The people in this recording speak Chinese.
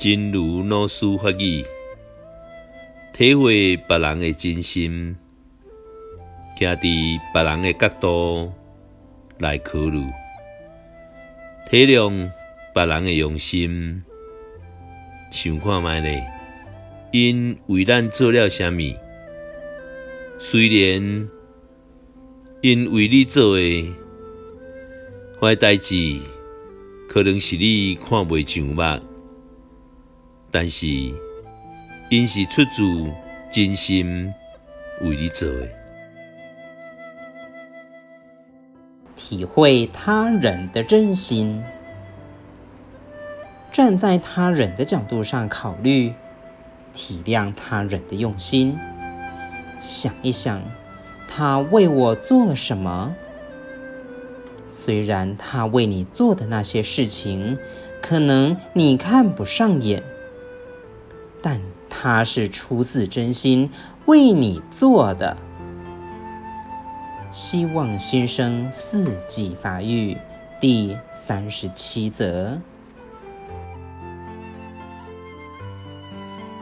真如老师法语，体会别人的真心，站在别人的角度来考虑，体谅别人的用心。想看觅呢？因为咱做了什么？虽然因为你做的坏代志，可能是你看袂上目，但是因是出自真心为你做的。体会他人的真心。站在他人的角度上考虑，体谅他人的用心，想一想，他为我做了什么？虽然他为你做的那些事情，可能你看不上眼，他是出自真心为你做的。希望新生四季发育第三十七则。